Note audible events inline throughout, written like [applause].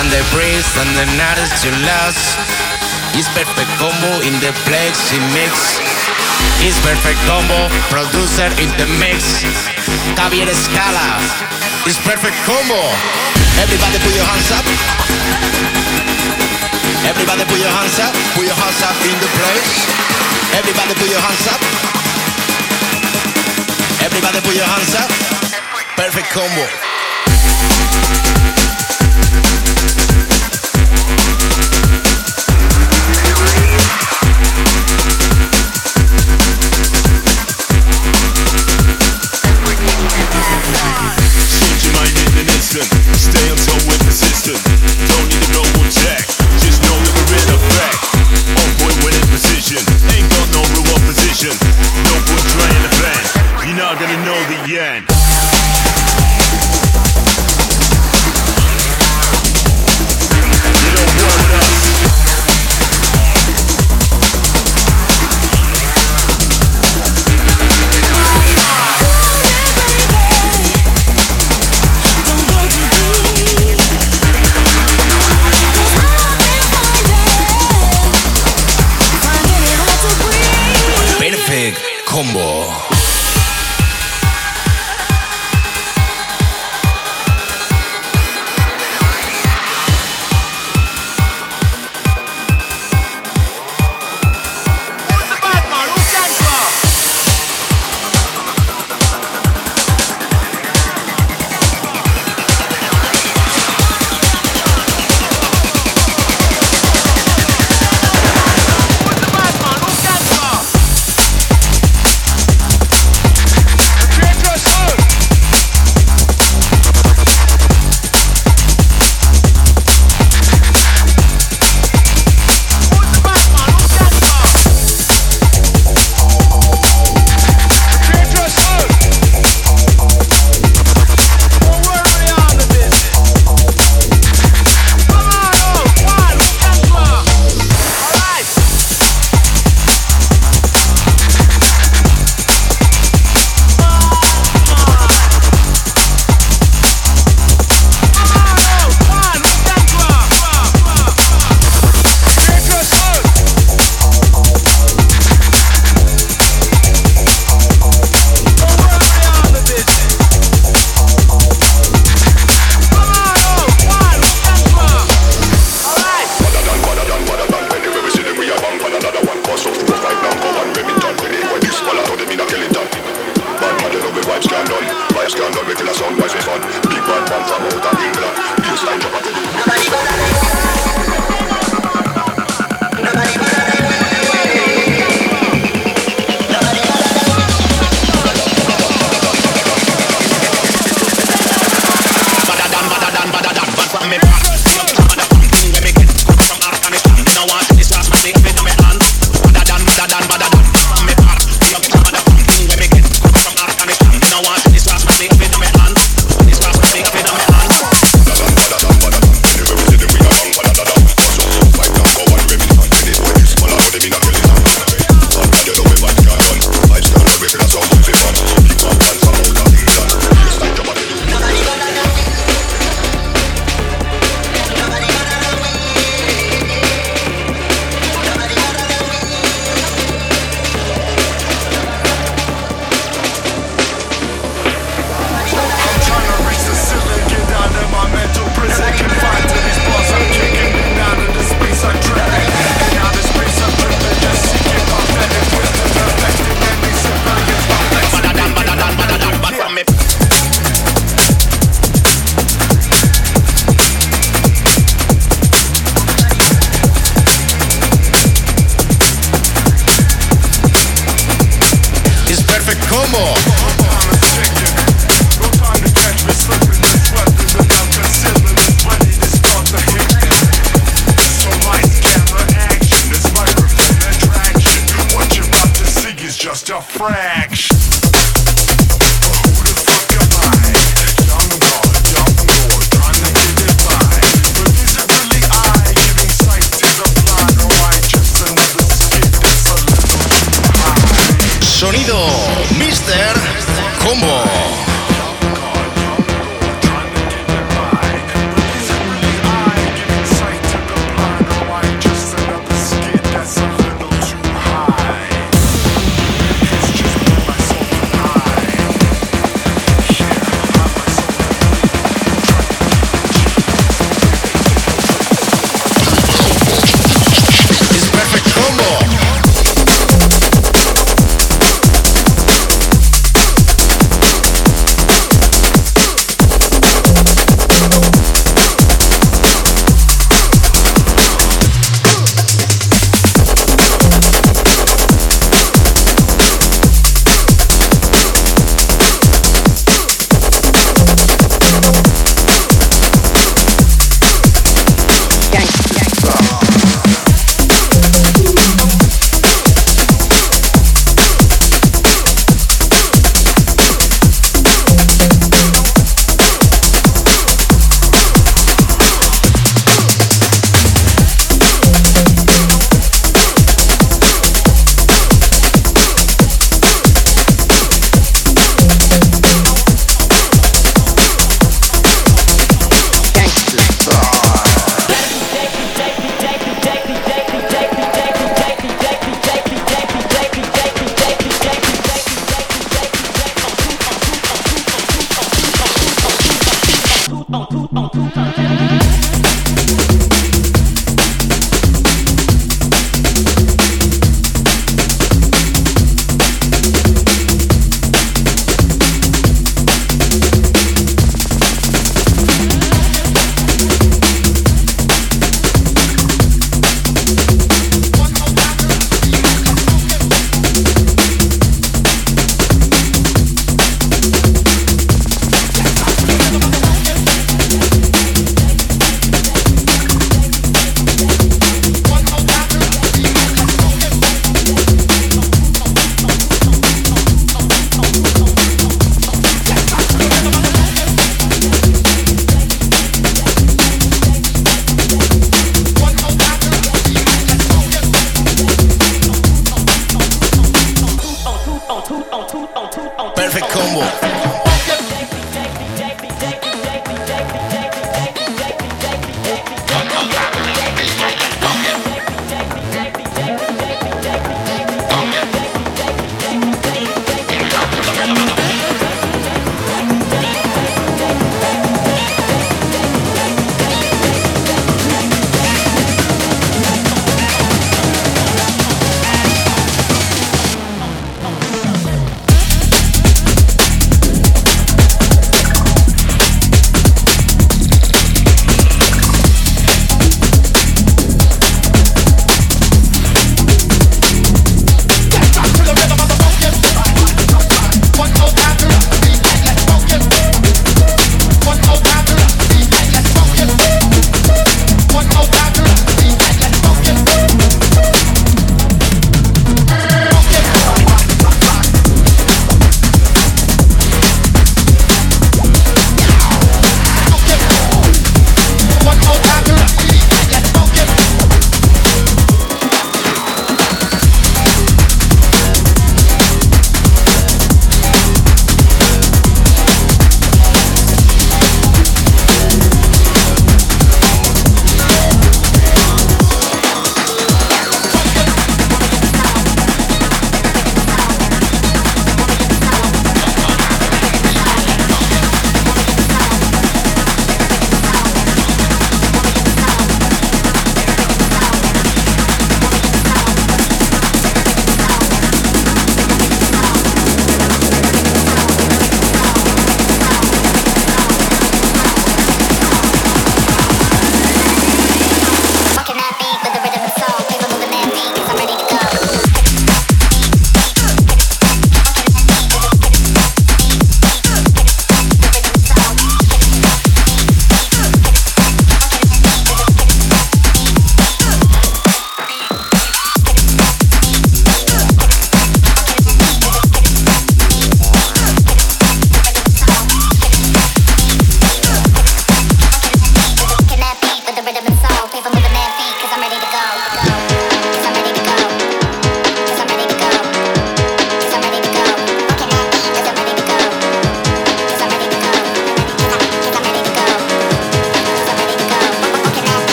and the breeze and the night is your last. It's Perfect Kombo in the plexi mix. It's Perfect Kombo, producer in the mix. Javier Escala. It's Perfect Kombo. Everybody put your hands up. Everybody put your hands up. Put your hands up in the place. Everybody put your hands up. Everybody put your hands up. Perfect Kombo.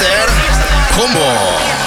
Mr. Combo.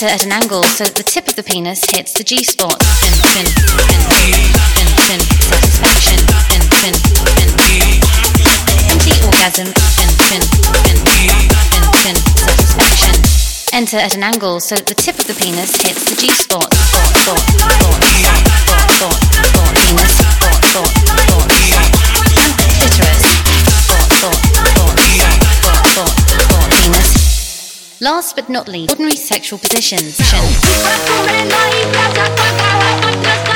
Enter at an angle so that the tip of the penis hits the G spot. Fin, fin, fin, fin, fin, satisfaction. Fin, fin, fin. Empty orgasm. Fin, fin, fin, fin, fin, satisfaction. Enter at an angle so that the tip of the penis hits the G spot. Spot, penis. And clitoris. Last but not least, ordinary sexual positions. [laughs]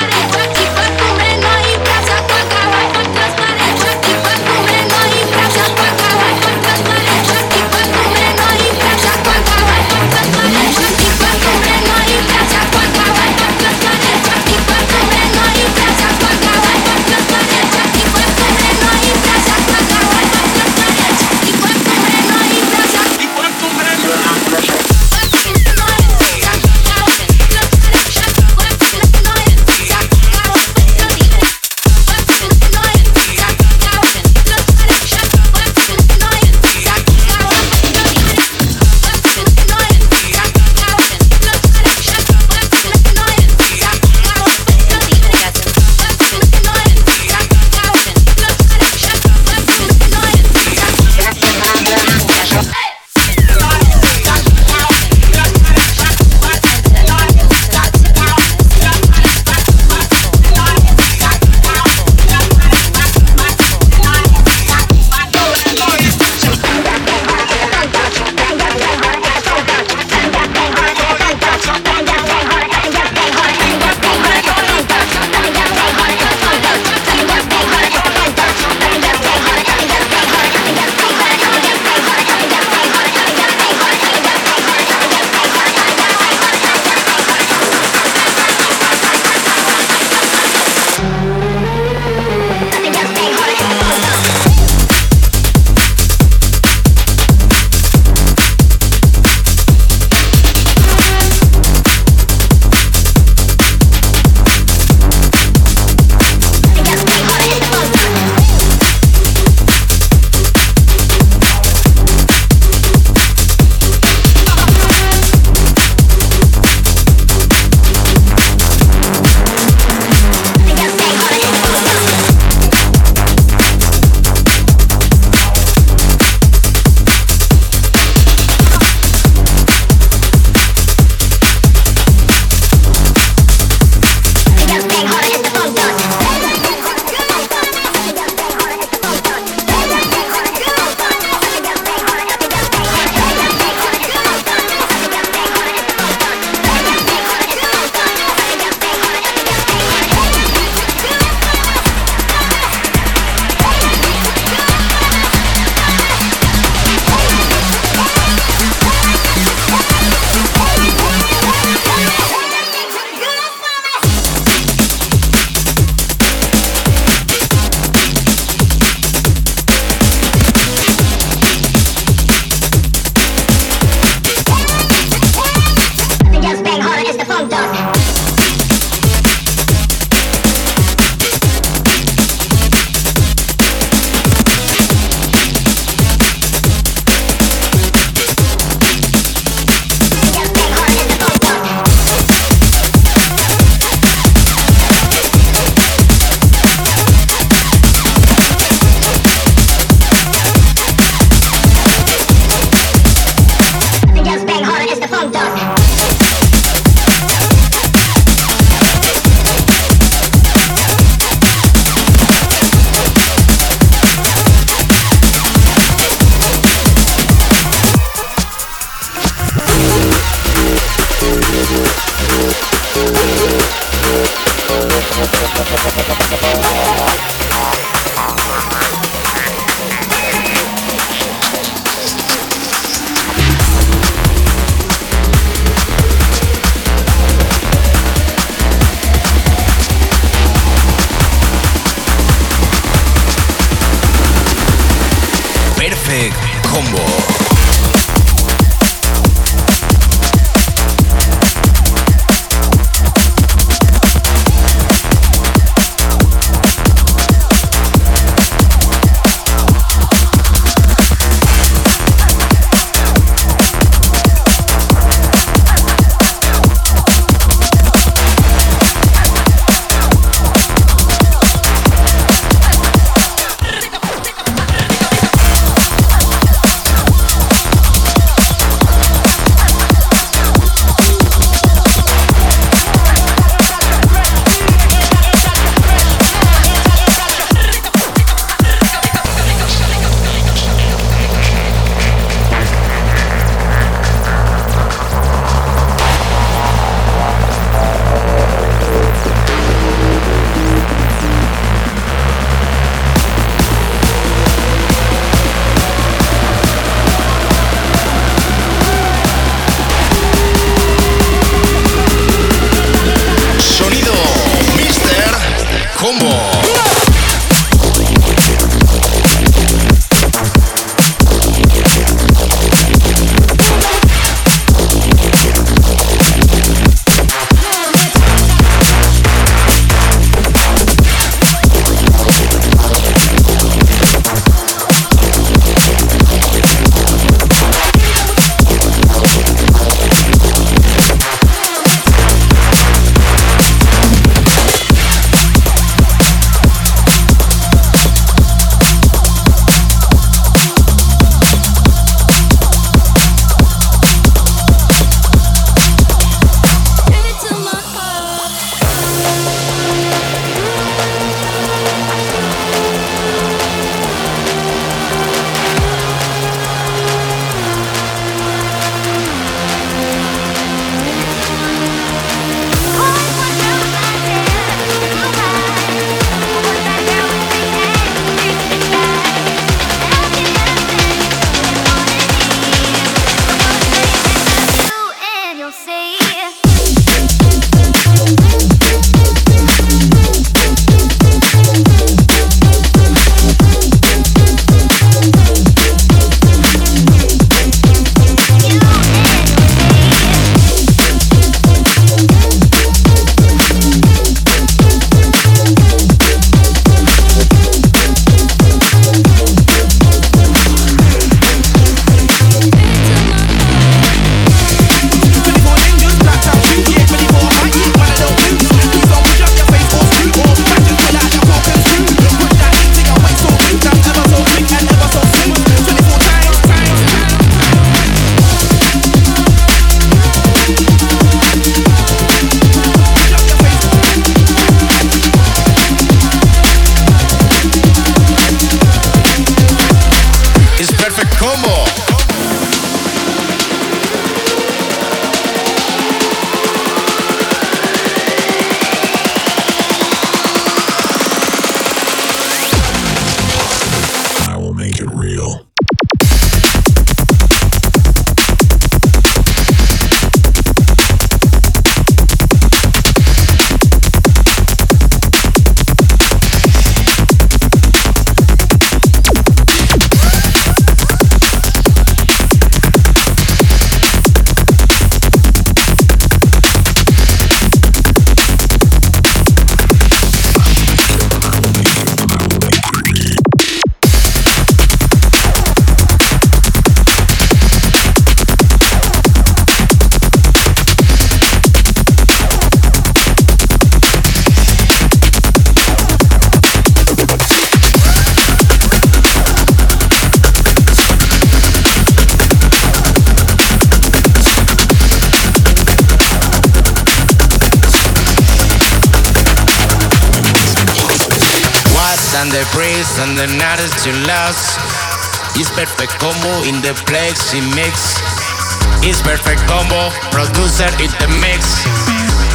the breeze and the night is too lost. It's Perfect Kombo in the plexi mix. It's Perfect Kombo, producer in the mix.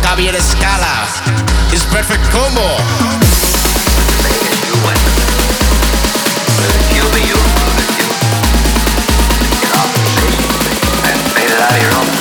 Javier Escala, it's Perfect Kombo. I'm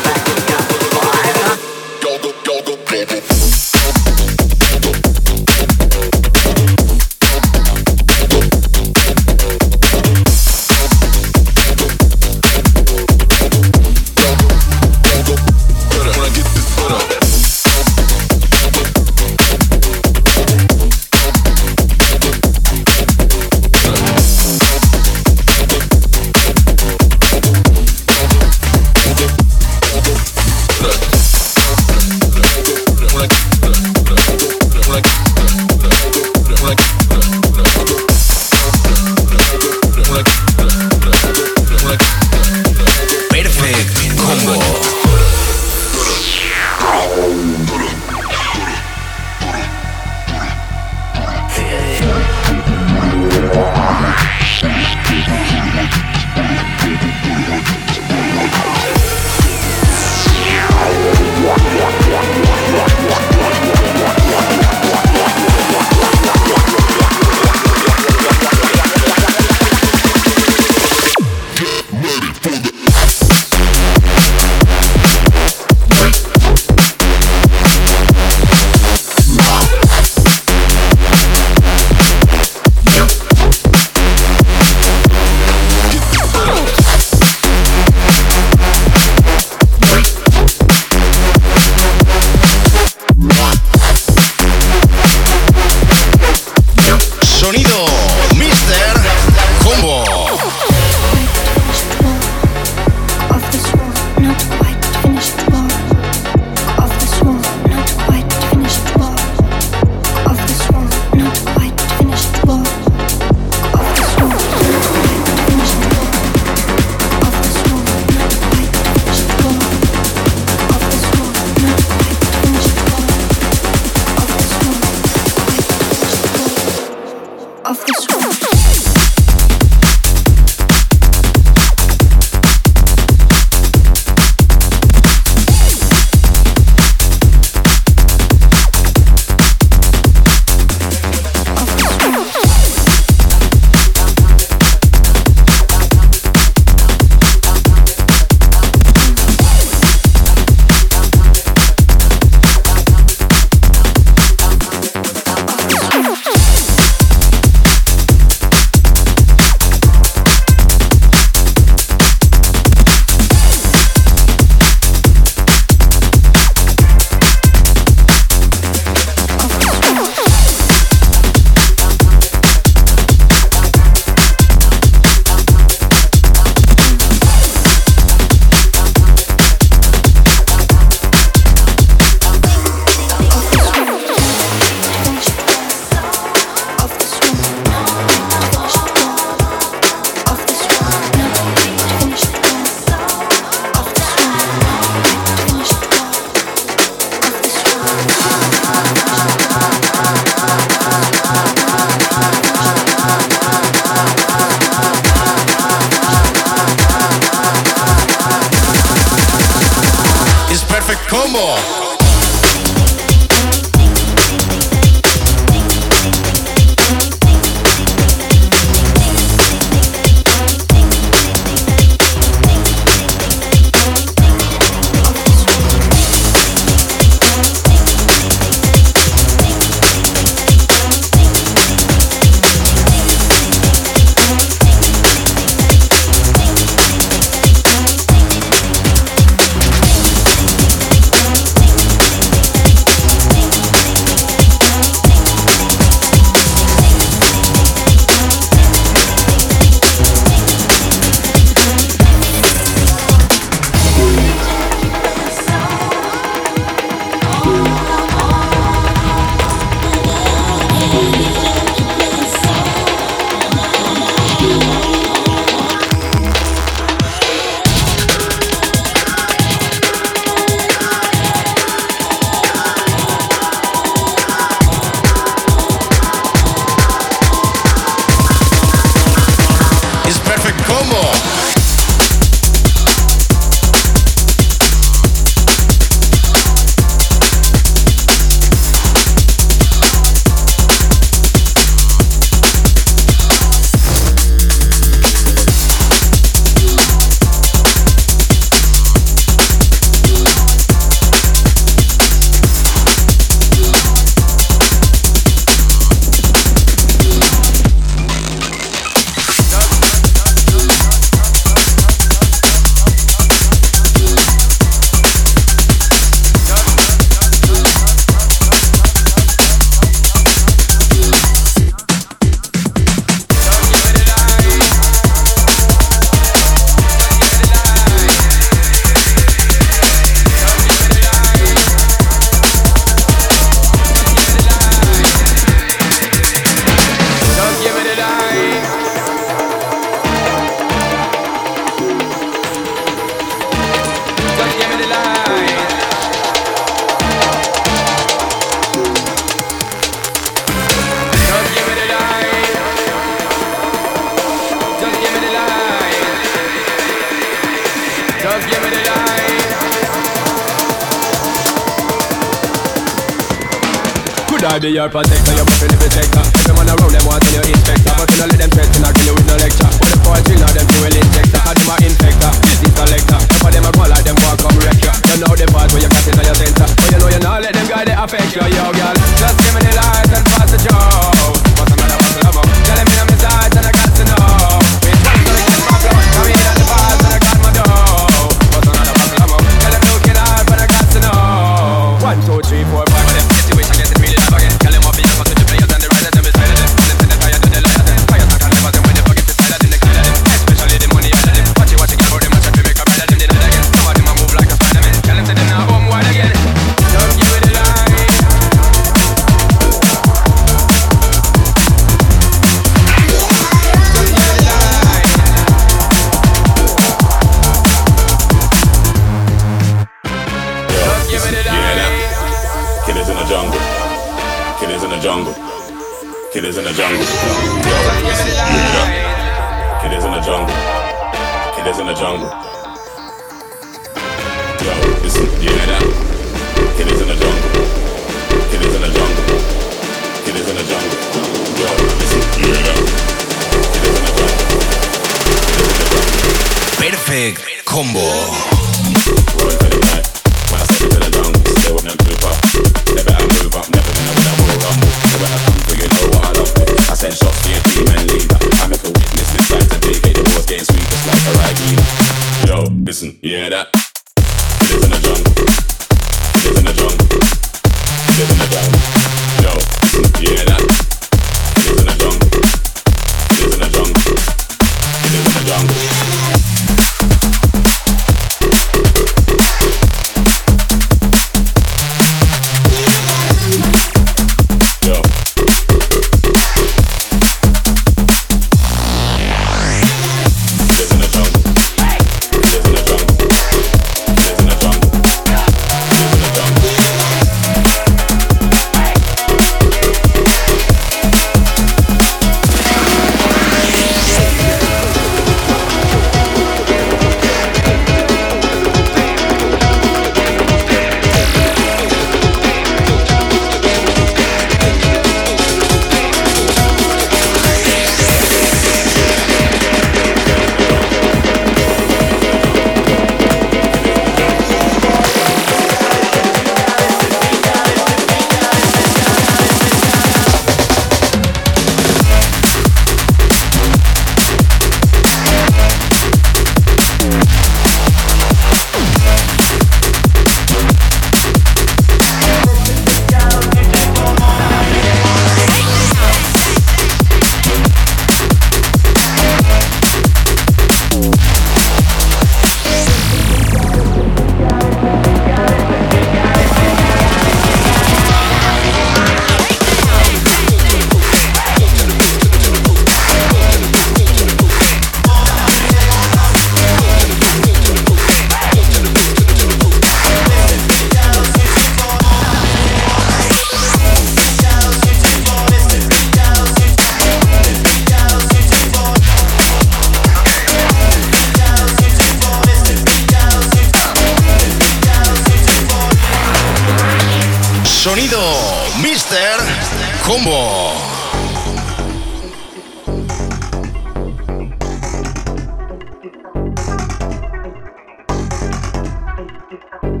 Listo.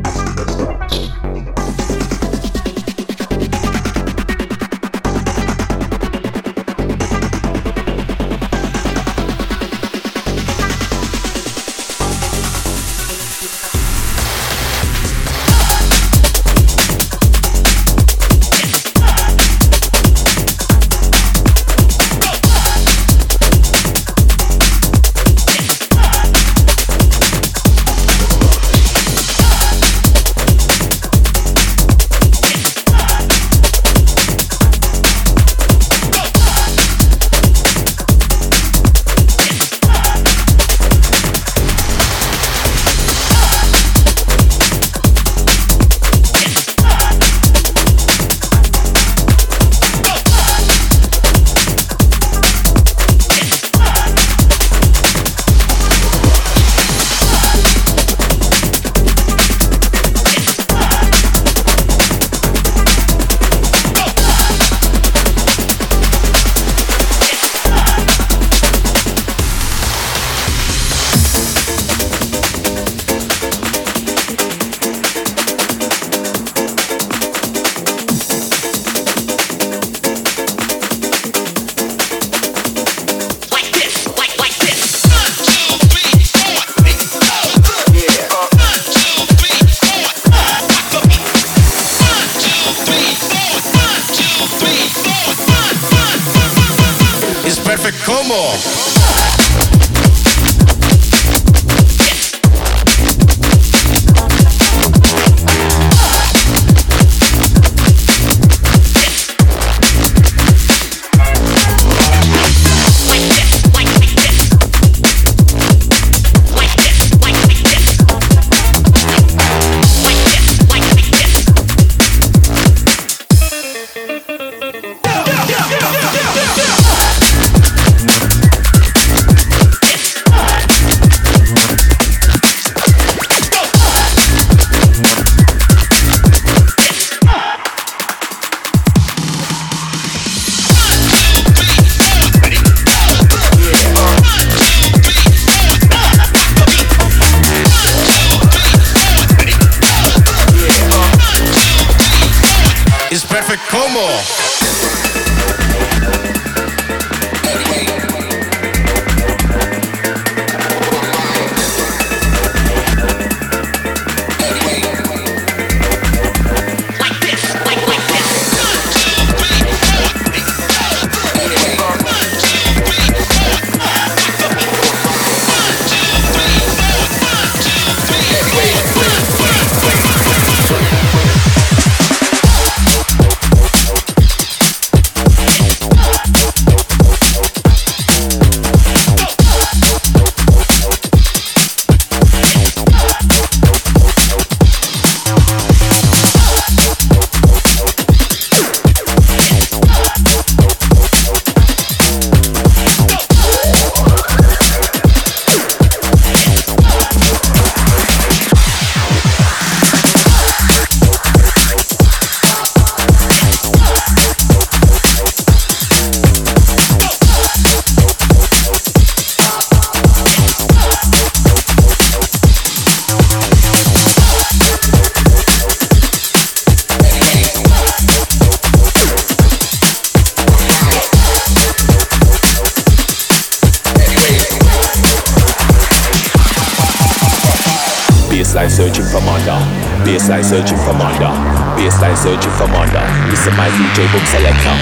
Searching for Manda. Baseline searching for Manda. Baseline searching for Manda. Listen my DJ boom selector.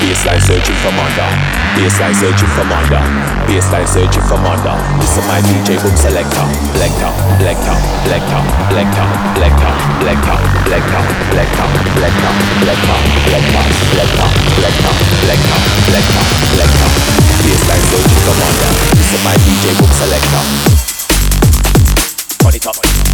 Baseline searching for Manda. Baseline searching for Manda. Baseline searching for Manda. Listen my DJ boom selector. Selector, selector, selector, selector, selector, selector, selector, selector, selector, selector, selector, selector, selector, selector, selector, selector. Baseline searching for Manda. Listen my DJ boom selector. Turn it up.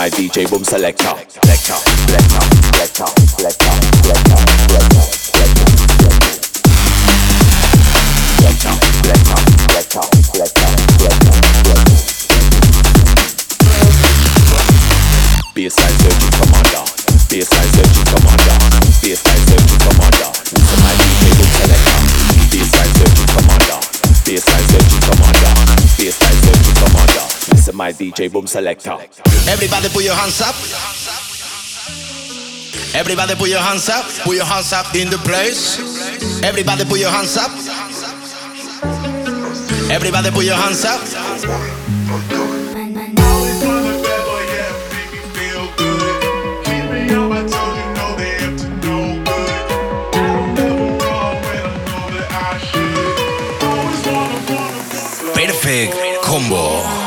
My DJ boom selector. Lecture, lecture, lecture, lecture, lecture, lecture, lecture, lecture, my DJ boom selector. Everybody put your hands up. Everybody put your hands up. Put your hands up in the place. Everybody put your hands up. Everybody put your hands up. Perfect Kombo.